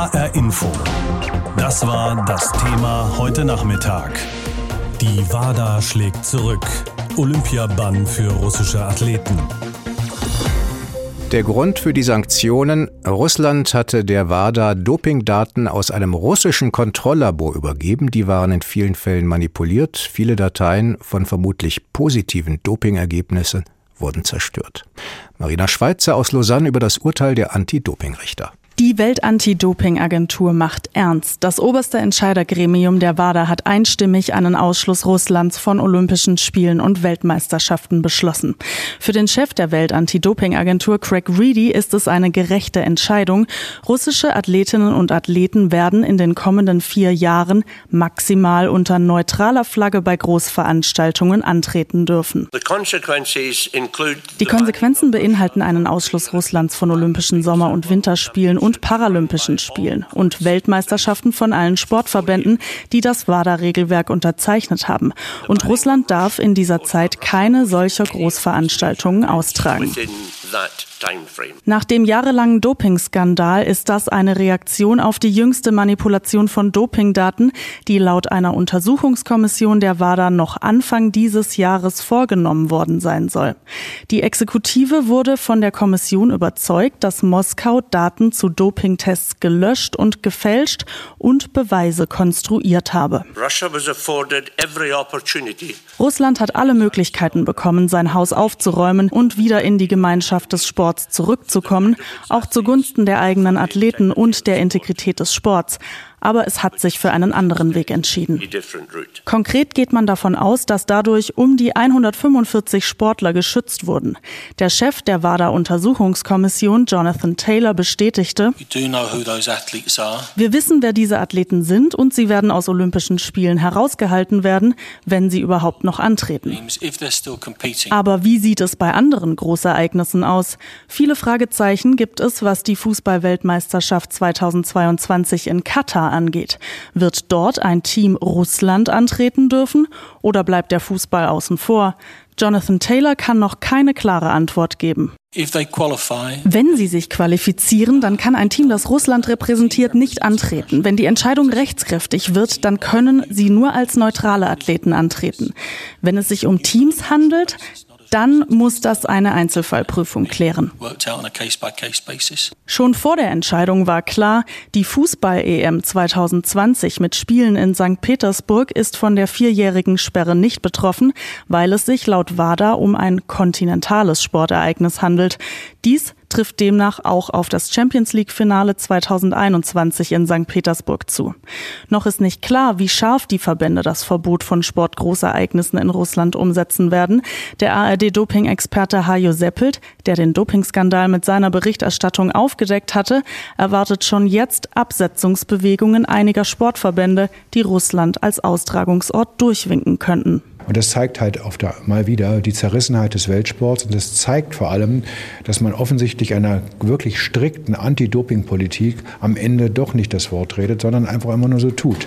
HR Info. Das war das Thema heute Nachmittag. Die WADA schlägt zurück. Olympiabann für russische Athleten. Der Grund für die Sanktionen, Russland hatte der WADA Dopingdaten aus einem russischen Kontrolllabor übergeben. Die waren in vielen Fällen manipuliert. Viele Dateien von vermutlich positiven Dopingergebnissen wurden zerstört. Marina Schweizer aus Lausanne über das Urteil der Anti-Doping-Richter. Die Weltantidoping-Agentur macht ernst. Das oberste Entscheidergremium der WADA hat einstimmig einen Ausschluss Russlands von Olympischen Spielen und Weltmeisterschaften beschlossen. Für den Chef der Weltantidoping-Agentur Craig Reedy ist es eine gerechte Entscheidung. Russische Athletinnen und Athleten werden in den kommenden vier Jahren maximal unter neutraler Flagge bei Großveranstaltungen antreten dürfen. Die Konsequenzen beinhalten einen Ausschluss Russlands von Olympischen Sommer- und Winterspielen und Paralympischen Spielen und Weltmeisterschaften von allen Sportverbänden, die das WADA-Regelwerk unterzeichnet haben. Und Russland darf in dieser Zeit keine solcher Großveranstaltungen austragen. Nach dem jahrelangen Dopingskandal ist das eine Reaktion auf die jüngste Manipulation von Dopingdaten, die laut einer Untersuchungskommission der WADA noch Anfang dieses Jahres vorgenommen worden sein soll. Die Exekutive wurde von der Kommission überzeugt, dass Moskau Daten zu Dopingtests gelöscht und gefälscht und Beweise konstruiert habe. Russland hat alle Möglichkeiten bekommen, sein Haus aufzuräumen und wieder in die Gemeinschaft des Sports Sports zurückzukommen, auch zugunsten der eigenen Athleten und der Integrität des Sports aber es hat sich für einen anderen Weg entschieden. Konkret geht man davon aus, dass dadurch um die 145 Sportler geschützt wurden. Der Chef der WADA-Untersuchungskommission, Jonathan Taylor, bestätigte, wir wissen, wer diese Athleten sind und sie werden aus Olympischen Spielen herausgehalten werden, wenn sie überhaupt noch antreten. Aber wie sieht es bei anderen Großereignissen aus? Viele Fragezeichen gibt es, was die Fußballweltmeisterschaft 2022 in Katar angeht. Wird dort ein Team Russland antreten dürfen oder bleibt der Fußball außen vor? Jonathan Taylor kann noch keine klare Antwort geben. Wenn sie sich qualifizieren, dann kann ein Team, das Russland repräsentiert, nicht antreten. Wenn die Entscheidung rechtskräftig wird, dann können sie nur als neutrale Athleten antreten. Wenn es sich um Teams handelt, dann muss das eine Einzelfallprüfung klären. Schon vor der Entscheidung war klar, die Fußball-EM 2020 mit Spielen in St. Petersburg ist von der vierjährigen Sperre nicht betroffen, weil es sich laut WADA um ein kontinentales Sportereignis handelt. Dies trifft demnach auch auf das Champions League Finale 2021 in St. Petersburg zu. Noch ist nicht klar, wie scharf die Verbände das Verbot von Sportgroßereignissen in Russland umsetzen werden. Der ARD-Doping-Experte Hajo Seppelt, der den Dopingskandal mit seiner Berichterstattung aufgedeckt hatte, erwartet schon jetzt Absetzungsbewegungen einiger Sportverbände, die Russland als Austragungsort durchwinken könnten. Und das zeigt halt auf der, mal wieder die Zerrissenheit des Weltsports. Und das zeigt vor allem, dass man offensichtlich einer wirklich strikten Anti-Doping-Politik am Ende doch nicht das Wort redet, sondern einfach immer nur so tut.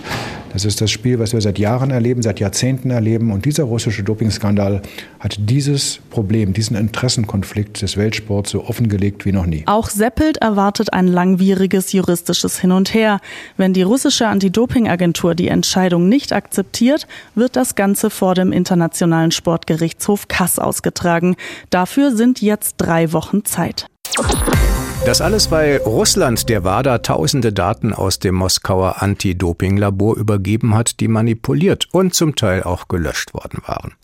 Das ist das Spiel, was wir seit Jahren erleben, seit Jahrzehnten erleben. Und dieser russische Dopingskandal hat dieses Problem, diesen Interessenkonflikt des Weltsports so offengelegt wie noch nie. Auch Seppelt erwartet ein langwieriges juristisches Hin und Her. Wenn die russische Anti-Doping-Agentur die Entscheidung nicht akzeptiert, wird das Ganze vor dem Internationalen Sportgerichtshof Kass ausgetragen. Dafür sind jetzt drei Wochen Zeit. Das alles, weil Russland der WADA tausende Daten aus dem Moskauer Anti-Doping-Labor übergeben hat, die manipuliert und zum Teil auch gelöscht worden waren.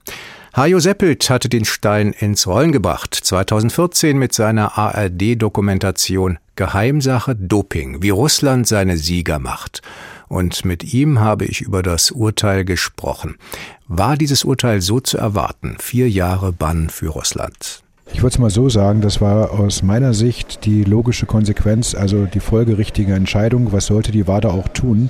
Hajo Seppelt hatte den Stein ins Rollen gebracht, 2014 mit seiner ARD-Dokumentation Geheimsache Doping, wie Russland seine Sieger macht. Und mit ihm habe ich über das Urteil gesprochen. War dieses Urteil so zu erwarten? Vier Jahre Bann für Russland. Ich würde es mal so sagen, das war aus meiner Sicht die logische Konsequenz, also die folgerichtige Entscheidung, was sollte die WADA auch tun,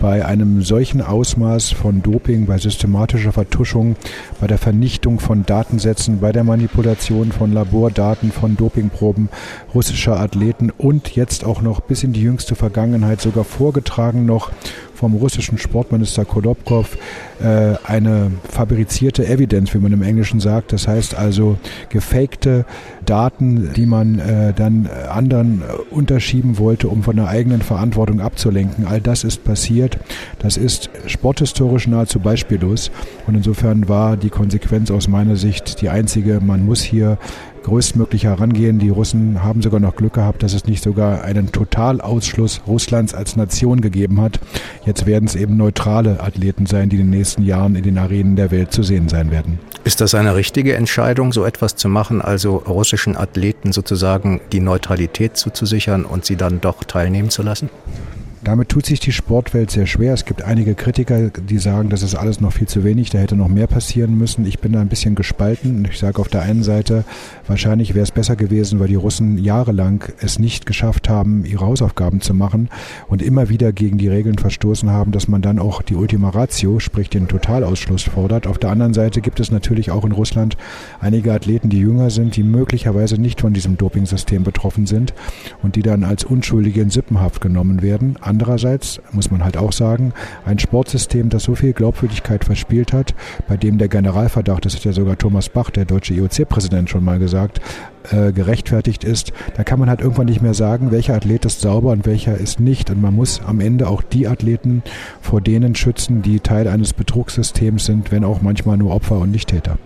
bei einem solchen Ausmaß von Doping, bei systematischer Vertuschung, bei der Vernichtung von Datensätzen, bei der Manipulation von Labordaten, von Dopingproben russischer Athleten und jetzt auch noch bis in die jüngste Vergangenheit sogar vorgetragen noch vom russischen Sportminister Kolobkov äh, eine fabrizierte Evidence, wie man im Englischen sagt. Das heißt also gefakte Daten, die man äh, dann anderen unterschieben wollte, um von der eigenen Verantwortung abzulenken. All das ist passiert. Das ist sporthistorisch nahezu beispiellos. Und insofern war die Konsequenz aus meiner Sicht die einzige, man muss hier größtmöglich herangehen. Die Russen haben sogar noch Glück gehabt, dass es nicht sogar einen Totalausschluss Russlands als Nation gegeben hat. Jetzt werden es eben neutrale Athleten sein, die in den nächsten Jahren in den Arenen der Welt zu sehen sein werden. Ist das eine richtige Entscheidung, so etwas zu machen, also russischen Athleten sozusagen die Neutralität zuzusichern und sie dann doch teilnehmen zu lassen? Damit tut sich die Sportwelt sehr schwer. Es gibt einige Kritiker, die sagen, das ist alles noch viel zu wenig, da hätte noch mehr passieren müssen. Ich bin da ein bisschen gespalten. Ich sage auf der einen Seite, wahrscheinlich wäre es besser gewesen, weil die Russen jahrelang es nicht geschafft haben, ihre Hausaufgaben zu machen und immer wieder gegen die Regeln verstoßen haben, dass man dann auch die Ultima Ratio, sprich den Totalausschluss fordert. Auf der anderen Seite gibt es natürlich auch in Russland einige Athleten, die jünger sind, die möglicherweise nicht von diesem Dopingsystem betroffen sind und die dann als Unschuldige in Sippenhaft genommen werden. Andererseits muss man halt auch sagen, ein Sportsystem, das so viel Glaubwürdigkeit verspielt hat, bei dem der Generalverdacht, das hat ja sogar Thomas Bach, der deutsche IOC-Präsident, schon mal gesagt, äh, gerechtfertigt ist, da kann man halt irgendwann nicht mehr sagen, welcher Athlet ist sauber und welcher ist nicht. Und man muss am Ende auch die Athleten vor denen schützen, die Teil eines Betrugssystems sind, wenn auch manchmal nur Opfer und nicht Täter.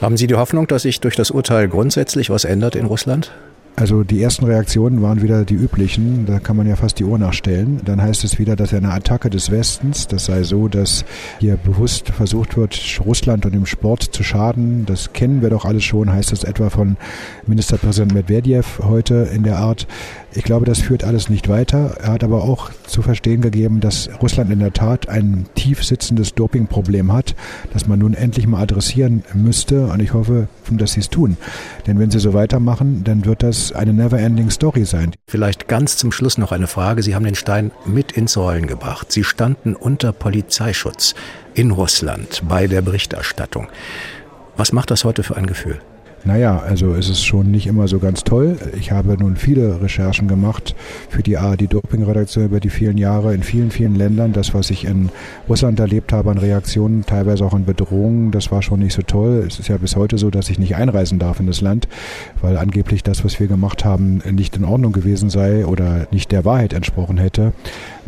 Haben Sie die Hoffnung, dass sich durch das Urteil grundsätzlich was ändert in Russland? Also die ersten Reaktionen waren wieder die üblichen, da kann man ja fast die Uhr nachstellen. Dann heißt es wieder, dass eine Attacke des Westens, das sei so, dass hier bewusst versucht wird, Russland und dem Sport zu schaden. Das kennen wir doch alles schon, heißt es etwa von Ministerpräsident Medvedev heute in der Art. Ich glaube, das führt alles nicht weiter. Er hat aber auch zu verstehen gegeben, dass Russland in der Tat ein tief sitzendes Dopingproblem hat, das man nun endlich mal adressieren müsste. Und ich hoffe, dass sie es tun. Denn wenn sie so weitermachen, dann wird das eine never-ending Story sein. Vielleicht ganz zum Schluss noch eine Frage. Sie haben den Stein mit ins Rollen gebracht. Sie standen unter Polizeischutz in Russland bei der Berichterstattung. Was macht das heute für ein Gefühl? Naja, also es ist schon nicht immer so ganz toll. Ich habe nun viele Recherchen gemacht für die ARD Doping-Redaktion über die vielen Jahre in vielen, vielen Ländern. Das, was ich in Russland erlebt habe an Reaktionen, teilweise auch an Bedrohungen, das war schon nicht so toll. Es ist ja bis heute so, dass ich nicht einreisen darf in das Land, weil angeblich das, was wir gemacht haben, nicht in Ordnung gewesen sei oder nicht der Wahrheit entsprochen hätte.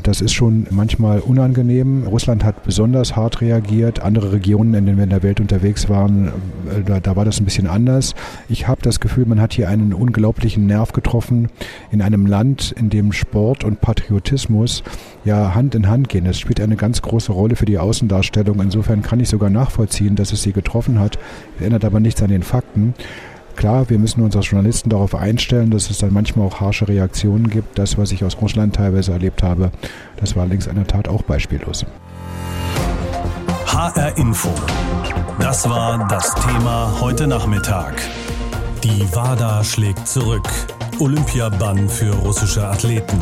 Das ist schon manchmal unangenehm. Russland hat besonders hart reagiert. Andere Regionen, in denen wir in der Welt unterwegs waren, äh, da, da war das ein bisschen anders. Ich habe das Gefühl, man hat hier einen unglaublichen Nerv getroffen in einem Land, in dem Sport und Patriotismus ja Hand in Hand gehen. Das spielt eine ganz große Rolle für die Außendarstellung. Insofern kann ich sogar nachvollziehen, dass es sie getroffen hat. Das ändert aber nichts an den Fakten. Klar, wir müssen uns als Journalisten darauf einstellen, dass es dann manchmal auch harsche Reaktionen gibt. Das, was ich aus Russland teilweise erlebt habe, das war allerdings in der Tat auch beispiellos. HR Info. Das war das Thema heute Nachmittag. Die WADA schlägt zurück. Olympiabann für russische Athleten.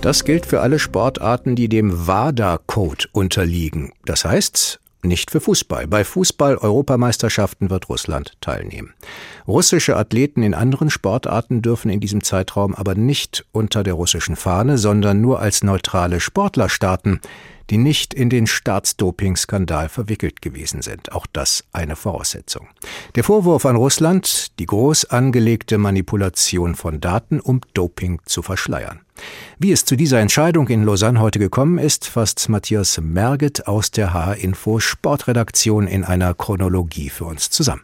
Das gilt für alle Sportarten, die dem WADA-Code unterliegen. Das heißt, nicht für Fußball. Bei Fußball-Europameisterschaften wird Russland teilnehmen. Russische Athleten in anderen Sportarten dürfen in diesem Zeitraum aber nicht unter der russischen Fahne, sondern nur als neutrale Sportler starten, die nicht in den Staatsdoping-Skandal verwickelt gewesen sind. Auch das eine Voraussetzung. Der Vorwurf an Russland, die groß angelegte Manipulation von Daten, um Doping zu verschleiern. Wie es zu dieser Entscheidung in Lausanne heute gekommen ist, fasst Matthias Merget aus der HR-Info Sportredaktion in einer Chronologie für uns zusammen.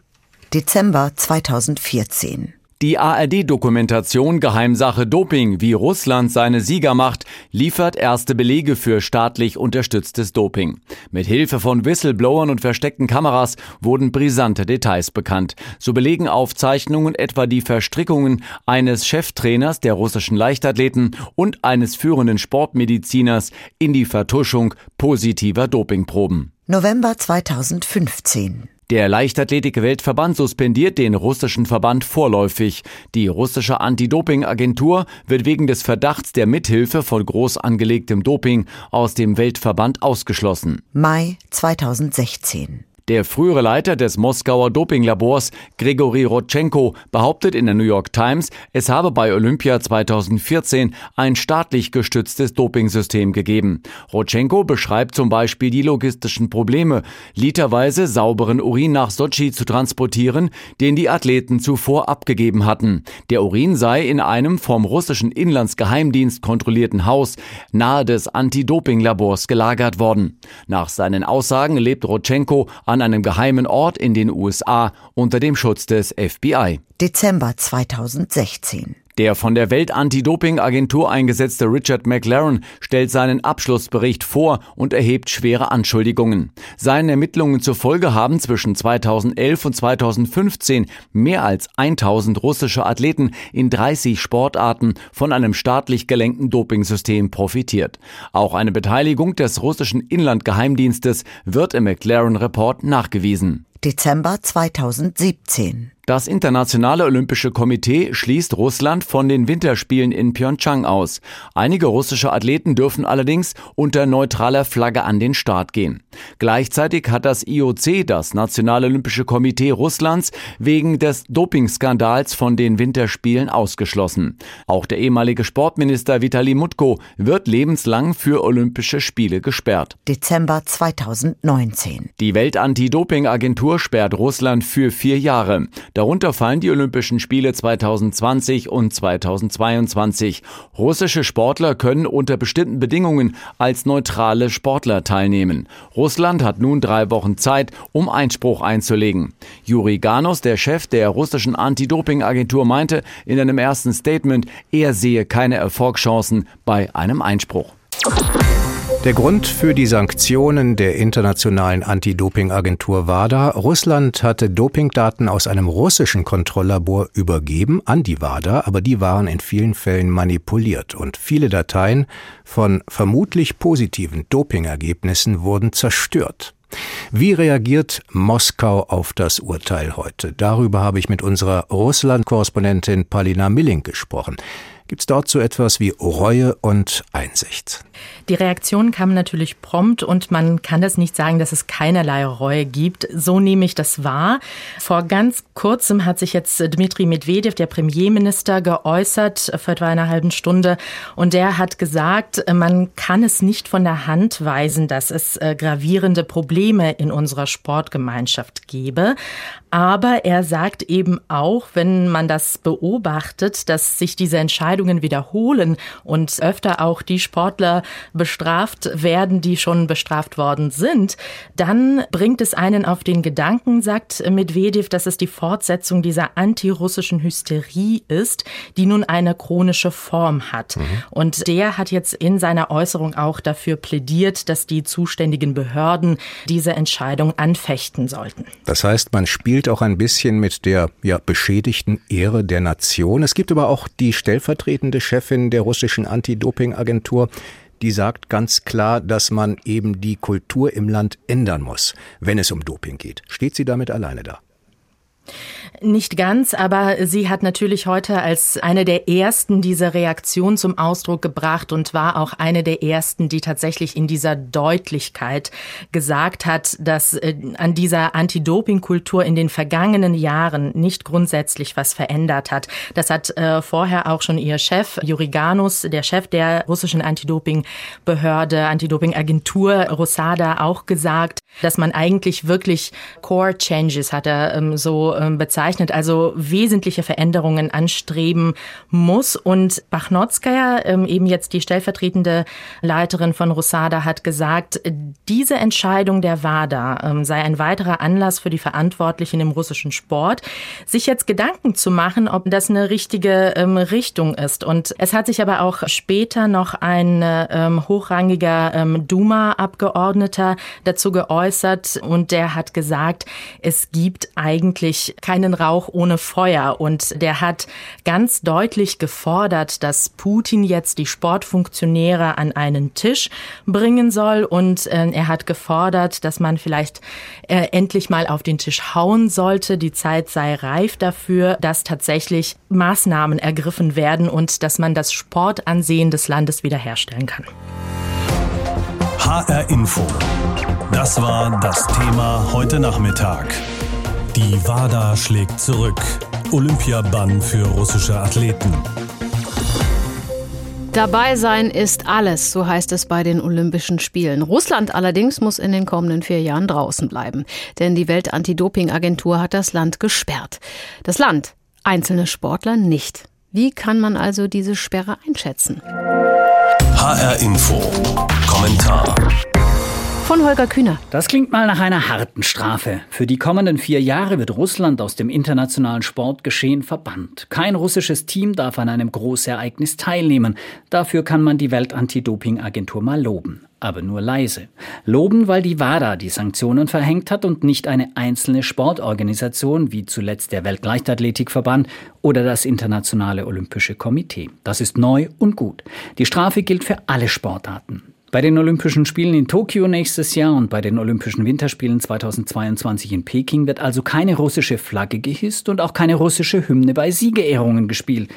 Dezember 2014. Die ARD-Dokumentation Geheimsache Doping, wie Russland seine Sieger macht, liefert erste Belege für staatlich unterstütztes Doping. Mit Hilfe von Whistleblowern und versteckten Kameras wurden brisante Details bekannt. So belegen Aufzeichnungen etwa die Verstrickungen eines Cheftrainers der russischen Leichtathleten und eines führenden Sportmediziners in die Vertuschung positiver Dopingproben. November 2015. Der Leichtathletik-Weltverband suspendiert den russischen Verband vorläufig. Die russische Anti-Doping-Agentur wird wegen des Verdachts der Mithilfe von groß angelegtem Doping aus dem Weltverband ausgeschlossen. Mai 2016. Der frühere Leiter des Moskauer Dopinglabors, Grigori Rodchenko, behauptet in der New York Times, es habe bei Olympia 2014 ein staatlich gestütztes Dopingsystem gegeben. Rodchenko beschreibt zum Beispiel die logistischen Probleme, literweise sauberen Urin nach Sochi zu transportieren, den die Athleten zuvor abgegeben hatten. Der Urin sei in einem vom russischen Inlandsgeheimdienst kontrollierten Haus nahe des Anti-Doping-Labors gelagert worden. Nach seinen Aussagen lebt Rodchenko an einem geheimen Ort in den USA unter dem Schutz des FBI. Dezember 2016. Der von der Welt-Anti-Doping-Agentur eingesetzte Richard McLaren stellt seinen Abschlussbericht vor und erhebt schwere Anschuldigungen. Seinen Ermittlungen zufolge haben zwischen 2011 und 2015 mehr als 1000 russische Athleten in 30 Sportarten von einem staatlich gelenkten Dopingsystem profitiert. Auch eine Beteiligung des russischen Inlandgeheimdienstes wird im McLaren-Report nachgewiesen. Dezember 2017. Das Internationale Olympische Komitee schließt Russland von den Winterspielen in Pyeongchang aus. Einige russische Athleten dürfen allerdings unter neutraler Flagge an den Start gehen. Gleichzeitig hat das IOC, das Nationale Olympische Komitee Russlands, wegen des Dopingskandals von den Winterspielen ausgeschlossen. Auch der ehemalige Sportminister Vitali Mutko wird lebenslang für Olympische Spiele gesperrt. Dezember 2019. Die Weltanti-Doping-Agentur sperrt Russland für vier Jahre. Darunter fallen die Olympischen Spiele 2020 und 2022. Russische Sportler können unter bestimmten Bedingungen als neutrale Sportler teilnehmen. Russland hat nun drei Wochen Zeit, um Einspruch einzulegen. Juri Ganos, der Chef der russischen Anti-Doping-Agentur, meinte in einem ersten Statement, er sehe keine Erfolgschancen bei einem Einspruch. Der Grund für die Sanktionen der internationalen Anti-Doping-Agentur WADA, Russland hatte Dopingdaten aus einem russischen Kontrolllabor übergeben an die WADA, aber die waren in vielen Fällen manipuliert und viele Dateien von vermutlich positiven Dopingergebnissen wurden zerstört. Wie reagiert Moskau auf das Urteil heute? Darüber habe ich mit unserer Russland-Korrespondentin Palina Milling gesprochen. Gibt es dort so etwas wie Reue und Einsicht? Die Reaktion kam natürlich prompt und man kann das nicht sagen, dass es keinerlei Reue gibt. So nehme ich das wahr. Vor ganz kurzem hat sich jetzt Dmitri Medvedev, der Premierminister, geäußert vor etwa einer halben Stunde und der hat gesagt, man kann es nicht von der Hand weisen, dass es äh, gravierende Probleme in unserer Sportgemeinschaft gebe. Aber er sagt eben auch, wenn man das beobachtet, dass sich diese Entscheidungen wiederholen und öfter auch die Sportler bestraft werden, die schon bestraft worden sind, dann bringt es einen auf den Gedanken, sagt Medvedev, dass es die Fortsetzung dieser antirussischen Hysterie ist, die nun eine chronische Form hat. Mhm. Und der hat jetzt in seiner Äußerung auch dafür plädiert, dass die zuständigen Behörden diese Entscheidung anfechten sollten. Das heißt, man spielt auch ein bisschen mit der ja, beschädigten Ehre der Nation. Es gibt aber auch die stellvertretende Chefin der russischen Anti-Doping-Agentur, die sagt ganz klar, dass man eben die Kultur im Land ändern muss, wenn es um Doping geht. Steht sie damit alleine da? Nicht ganz, aber sie hat natürlich heute als eine der ersten diese Reaktion zum Ausdruck gebracht und war auch eine der ersten, die tatsächlich in dieser Deutlichkeit gesagt hat, dass äh, an dieser Anti-Doping-Kultur in den vergangenen Jahren nicht grundsätzlich was verändert hat. Das hat äh, vorher auch schon ihr Chef Juri Ganus, der Chef der russischen Anti-Doping-Behörde, Anti-Doping-Agentur Rosada auch gesagt, dass man eigentlich wirklich Core Changes hat er ähm, so ähm, bezeichnet also wesentliche Veränderungen anstreben muss. Und Bachnotskaya, ähm, eben jetzt die stellvertretende Leiterin von Rosada, hat gesagt, diese Entscheidung der WADA ähm, sei ein weiterer Anlass für die Verantwortlichen im russischen Sport, sich jetzt Gedanken zu machen, ob das eine richtige ähm, Richtung ist. Und es hat sich aber auch später noch ein hochrangiger Duma-Abgeordneter dazu geäußert und der hat gesagt, es gibt eigentlich keinen Rauch ohne Feuer. Und der hat ganz deutlich gefordert, dass Putin jetzt die Sportfunktionäre an einen Tisch bringen soll. Und äh, er hat gefordert, dass man vielleicht äh, endlich mal auf den Tisch hauen sollte. Die Zeit sei reif dafür, dass tatsächlich Maßnahmen ergriffen werden und dass man das Sportansehen des Landes wiederherstellen kann. HR Info. Das war das Thema heute Nachmittag. Die WADA schlägt zurück. Olympiabann für russische Athleten. Dabei sein ist alles, so heißt es bei den Olympischen Spielen. Russland allerdings muss in den kommenden vier Jahren draußen bleiben, denn die Weltantidoping-Agentur hat das Land gesperrt. Das Land, einzelne Sportler nicht. Wie kann man also diese Sperre einschätzen? HR Info. Kommentar von Holger Kühner. Das klingt mal nach einer harten Strafe. Für die kommenden vier Jahre wird Russland aus dem internationalen Sportgeschehen verbannt. Kein russisches Team darf an einem Großereignis teilnehmen. Dafür kann man die Weltantidoping-Agentur mal loben. Aber nur leise. Loben, weil die WADA die Sanktionen verhängt hat und nicht eine einzelne Sportorganisation, wie zuletzt der Weltleichtathletikverband oder das Internationale Olympische Komitee. Das ist neu und gut. Die Strafe gilt für alle Sportarten. Bei den Olympischen Spielen in Tokio nächstes Jahr und bei den Olympischen Winterspielen 2022 in Peking wird also keine russische Flagge gehisst und auch keine russische Hymne bei Siegerehrungen gespielt.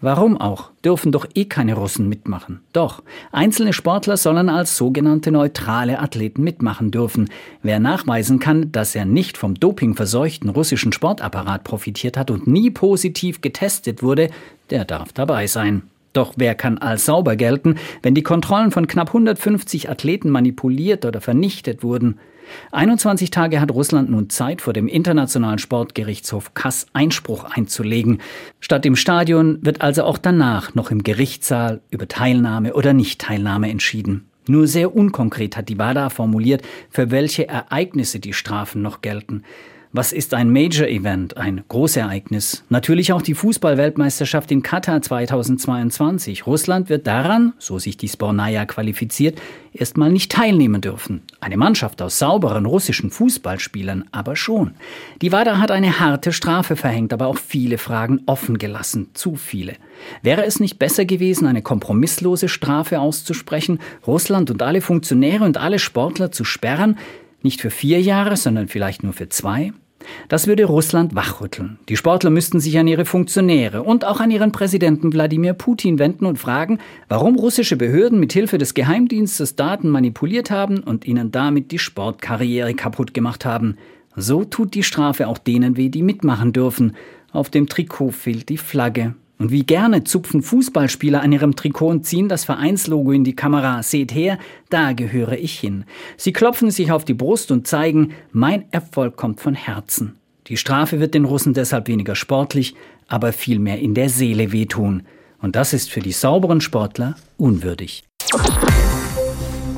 Warum auch? Dürfen doch eh keine Russen mitmachen. Doch, einzelne Sportler sollen als sogenannte neutrale Athleten mitmachen dürfen. Wer nachweisen kann, dass er nicht vom dopingverseuchten russischen Sportapparat profitiert hat und nie positiv getestet wurde, der darf dabei sein. Doch wer kann als sauber gelten, wenn die Kontrollen von knapp 150 Athleten manipuliert oder vernichtet wurden? 21 Tage hat Russland nun Zeit, vor dem Internationalen Sportgerichtshof Kass Einspruch einzulegen. Statt im Stadion wird also auch danach noch im Gerichtssaal über Teilnahme oder Nichtteilnahme entschieden. Nur sehr unkonkret hat die WADA formuliert, für welche Ereignisse die Strafen noch gelten. Was ist ein Major-Event, ein Großereignis? Natürlich auch die Fußball-Weltmeisterschaft in Katar 2022. Russland wird daran, so sich die Spornaya qualifiziert, erstmal nicht teilnehmen dürfen. Eine Mannschaft aus sauberen russischen Fußballspielern aber schon. Die WADA hat eine harte Strafe verhängt, aber auch viele Fragen offen gelassen. Zu viele. Wäre es nicht besser gewesen, eine kompromisslose Strafe auszusprechen, Russland und alle Funktionäre und alle Sportler zu sperren? Nicht für vier Jahre, sondern vielleicht nur für zwei? Das würde Russland wachrütteln. Die Sportler müssten sich an ihre Funktionäre und auch an ihren Präsidenten Wladimir Putin wenden und fragen, warum russische Behörden mit Hilfe des Geheimdienstes Daten manipuliert haben und ihnen damit die Sportkarriere kaputt gemacht haben. So tut die Strafe auch denen weh, die mitmachen dürfen. Auf dem Trikot fehlt die Flagge. Und wie gerne zupfen Fußballspieler an ihrem Trikot und ziehen das Vereinslogo in die Kamera. Seht her, da gehöre ich hin. Sie klopfen sich auf die Brust und zeigen, mein Erfolg kommt von Herzen. Die Strafe wird den Russen deshalb weniger sportlich, aber vielmehr in der Seele wehtun. Und das ist für die sauberen Sportler unwürdig.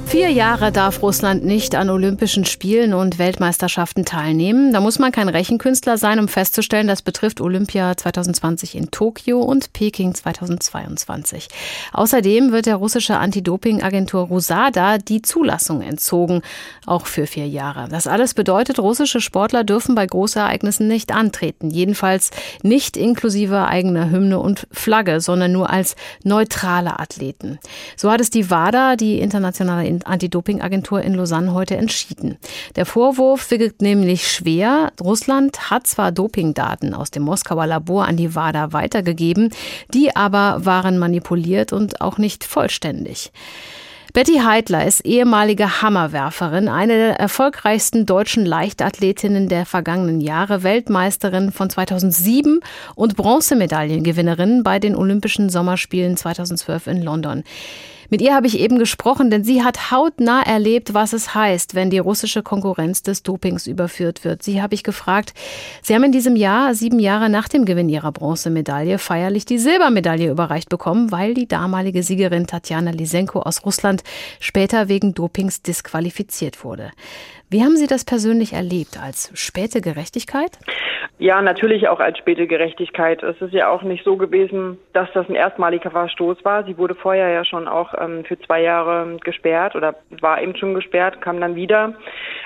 Vier Jahre darf Russland nicht an Olympischen Spielen und Weltmeisterschaften teilnehmen. Da muss man kein Rechenkünstler sein, um festzustellen, das betrifft Olympia 2020 in Tokio und Peking 2022. Außerdem wird der russische Anti-Doping-Agentur Rusada die Zulassung entzogen, auch für vier Jahre. Das alles bedeutet, russische Sportler dürfen bei Großereignissen nicht antreten. Jedenfalls nicht inklusive eigener Hymne und Flagge, sondern nur als neutrale Athleten. So hat es die WADA, die internationale Anti-Doping-Agentur in Lausanne heute entschieden. Der Vorwurf wirkt nämlich schwer. Russland hat zwar Dopingdaten aus dem Moskauer Labor an die WADA weitergegeben, die aber waren manipuliert und auch nicht vollständig. Betty Heidler ist ehemalige Hammerwerferin, eine der erfolgreichsten deutschen Leichtathletinnen der vergangenen Jahre, Weltmeisterin von 2007 und Bronzemedaillengewinnerin bei den Olympischen Sommerspielen 2012 in London. Mit ihr habe ich eben gesprochen, denn sie hat hautnah erlebt, was es heißt, wenn die russische Konkurrenz des Dopings überführt wird. Sie habe ich gefragt, Sie haben in diesem Jahr, sieben Jahre nach dem Gewinn ihrer Bronzemedaille, feierlich die Silbermedaille überreicht bekommen, weil die damalige Siegerin Tatjana Lisenko aus Russland später wegen Dopings disqualifiziert wurde. Wie haben Sie das persönlich erlebt? Als späte Gerechtigkeit? Ja, natürlich auch als späte Gerechtigkeit. Es ist ja auch nicht so gewesen, dass das ein erstmaliger Verstoß war. Sie wurde vorher ja schon auch ähm, für zwei Jahre gesperrt oder war eben schon gesperrt, kam dann wieder.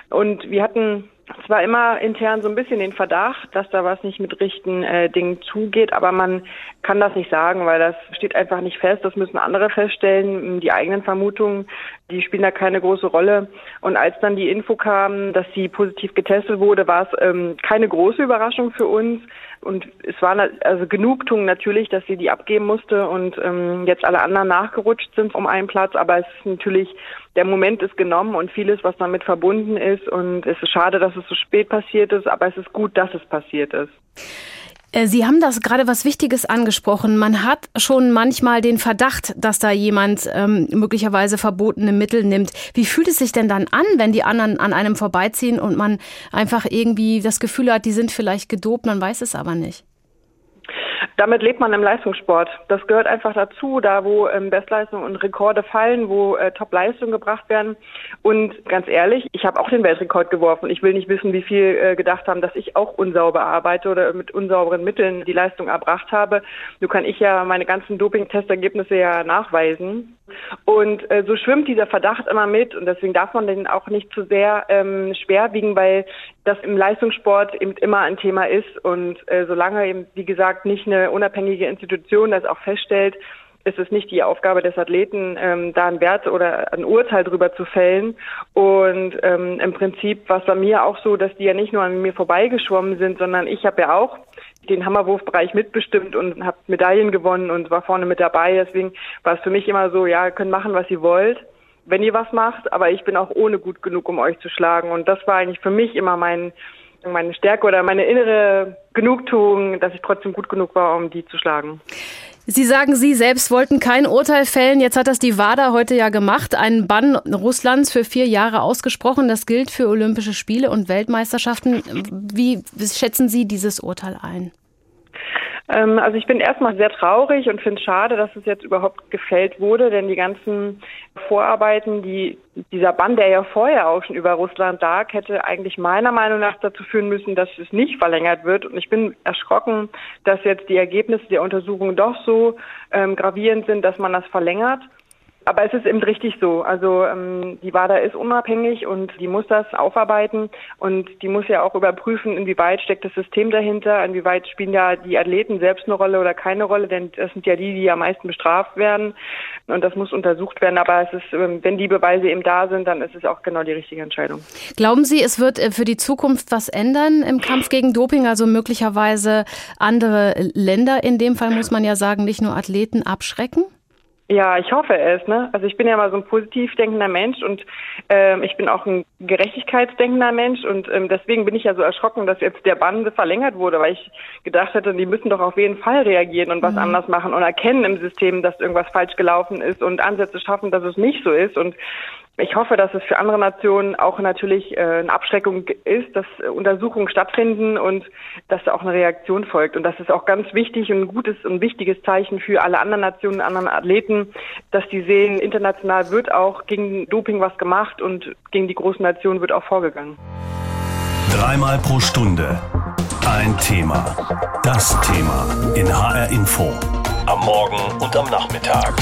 Und wir hatten zwar immer intern so ein bisschen den Verdacht, dass da was nicht mit richtigen äh, Dingen zugeht, aber man kann das nicht sagen, weil das steht einfach nicht fest. Das müssen andere feststellen. Die eigenen Vermutungen, die spielen da keine große Rolle. Und als dann die Info kam, dass sie positiv getestet wurde, war es ähm, keine große Überraschung für uns. Und es war also Genugtuung natürlich, dass sie die abgeben musste und ähm, jetzt alle anderen nachgerutscht sind um einen Platz. Aber es ist natürlich, der Moment ist genommen und vieles, was damit verbunden ist. Und es ist schade, dass es so spät passiert ist, aber es ist gut, dass es passiert ist. Äh, Sie haben das gerade was Wichtiges angesprochen. Man hat schon manchmal den Verdacht, dass da jemand ähm, möglicherweise verbotene Mittel nimmt. Wie fühlt es sich denn dann an, wenn die anderen an einem vorbeiziehen und man einfach irgendwie das Gefühl hat, die sind vielleicht gedopt, man weiß es aber nicht? Damit lebt man im Leistungssport. Das gehört einfach dazu, da wo ähm, Bestleistungen und Rekorde fallen, wo äh, Top-Leistungen gebracht werden. Und ganz ehrlich, ich habe auch den Weltrekord geworfen. Ich will nicht wissen, wie viel äh, gedacht haben, dass ich auch unsauber arbeite oder mit unsauberen Mitteln die Leistung erbracht habe. Nur kann ich ja meine ganzen Doping-Testergebnisse ja nachweisen. Und äh, so schwimmt dieser Verdacht immer mit und deswegen darf man den auch nicht zu sehr ähm, schwer wiegen, weil das im Leistungssport eben immer ein Thema ist und äh, solange eben, wie gesagt, nicht eine unabhängige Institution das auch feststellt, ist es nicht die Aufgabe des Athleten, ähm, da einen Wert oder ein Urteil drüber zu fällen. Und ähm, im Prinzip war es bei mir auch so, dass die ja nicht nur an mir vorbeigeschwommen sind, sondern ich habe ja auch den Hammerwurfbereich mitbestimmt und habe Medaillen gewonnen und war vorne mit dabei. Deswegen war es für mich immer so, ja, ihr könnt machen, was ihr wollt, wenn ihr was macht, aber ich bin auch ohne gut genug, um euch zu schlagen. Und das war eigentlich für mich immer mein meine Stärke oder meine innere Genugtuung, dass ich trotzdem gut genug war, um die zu schlagen. Sie sagen, Sie selbst wollten kein Urteil fällen. Jetzt hat das die WADA heute ja gemacht. Einen Bann Russlands für vier Jahre ausgesprochen. Das gilt für Olympische Spiele und Weltmeisterschaften. Wie schätzen Sie dieses Urteil ein? Ähm, also ich bin erstmal sehr traurig und finde es schade, dass es jetzt überhaupt gefällt wurde, denn die ganzen Vorarbeiten, die dieser Bann, der ja vorher auch schon über Russland lag, hätte eigentlich meiner Meinung nach dazu führen müssen, dass es nicht verlängert wird. Und ich bin erschrocken, dass jetzt die Ergebnisse der Untersuchung doch so ähm, gravierend sind, dass man das verlängert. Aber es ist eben richtig so. Also ähm, die WADA ist unabhängig und die muss das aufarbeiten und die muss ja auch überprüfen, inwieweit steckt das System dahinter, inwieweit spielen ja die Athleten selbst eine Rolle oder keine Rolle, denn das sind ja die, die am meisten bestraft werden und das muss untersucht werden. Aber es ist, ähm, wenn die Beweise eben da sind, dann ist es auch genau die richtige Entscheidung. Glauben Sie, es wird äh, für die Zukunft was ändern im Kampf gegen Doping, also möglicherweise andere Länder in dem Fall muss man ja sagen, nicht nur Athleten abschrecken? Ja, ich hoffe es. Ne? Also ich bin ja mal so ein positiv denkender Mensch und ähm, ich bin auch ein gerechtigkeitsdenkender Mensch und ähm, deswegen bin ich ja so erschrocken, dass jetzt der Bann verlängert wurde, weil ich gedacht hätte, die müssen doch auf jeden Fall reagieren und was mhm. anders machen und erkennen im System, dass irgendwas falsch gelaufen ist und Ansätze schaffen, dass es nicht so ist. Und ich hoffe, dass es für andere Nationen auch natürlich äh, eine Abschreckung ist, dass Untersuchungen stattfinden und dass da auch eine Reaktion folgt. Und das ist auch ganz wichtig und ein gutes und wichtiges Zeichen für alle anderen Nationen, anderen Athleten, dass die sehen, international wird auch gegen Doping was gemacht und gegen die großen Nationen wird auch vorgegangen. Dreimal pro Stunde ein Thema. Das Thema in HR Info. Am Morgen und am Nachmittag.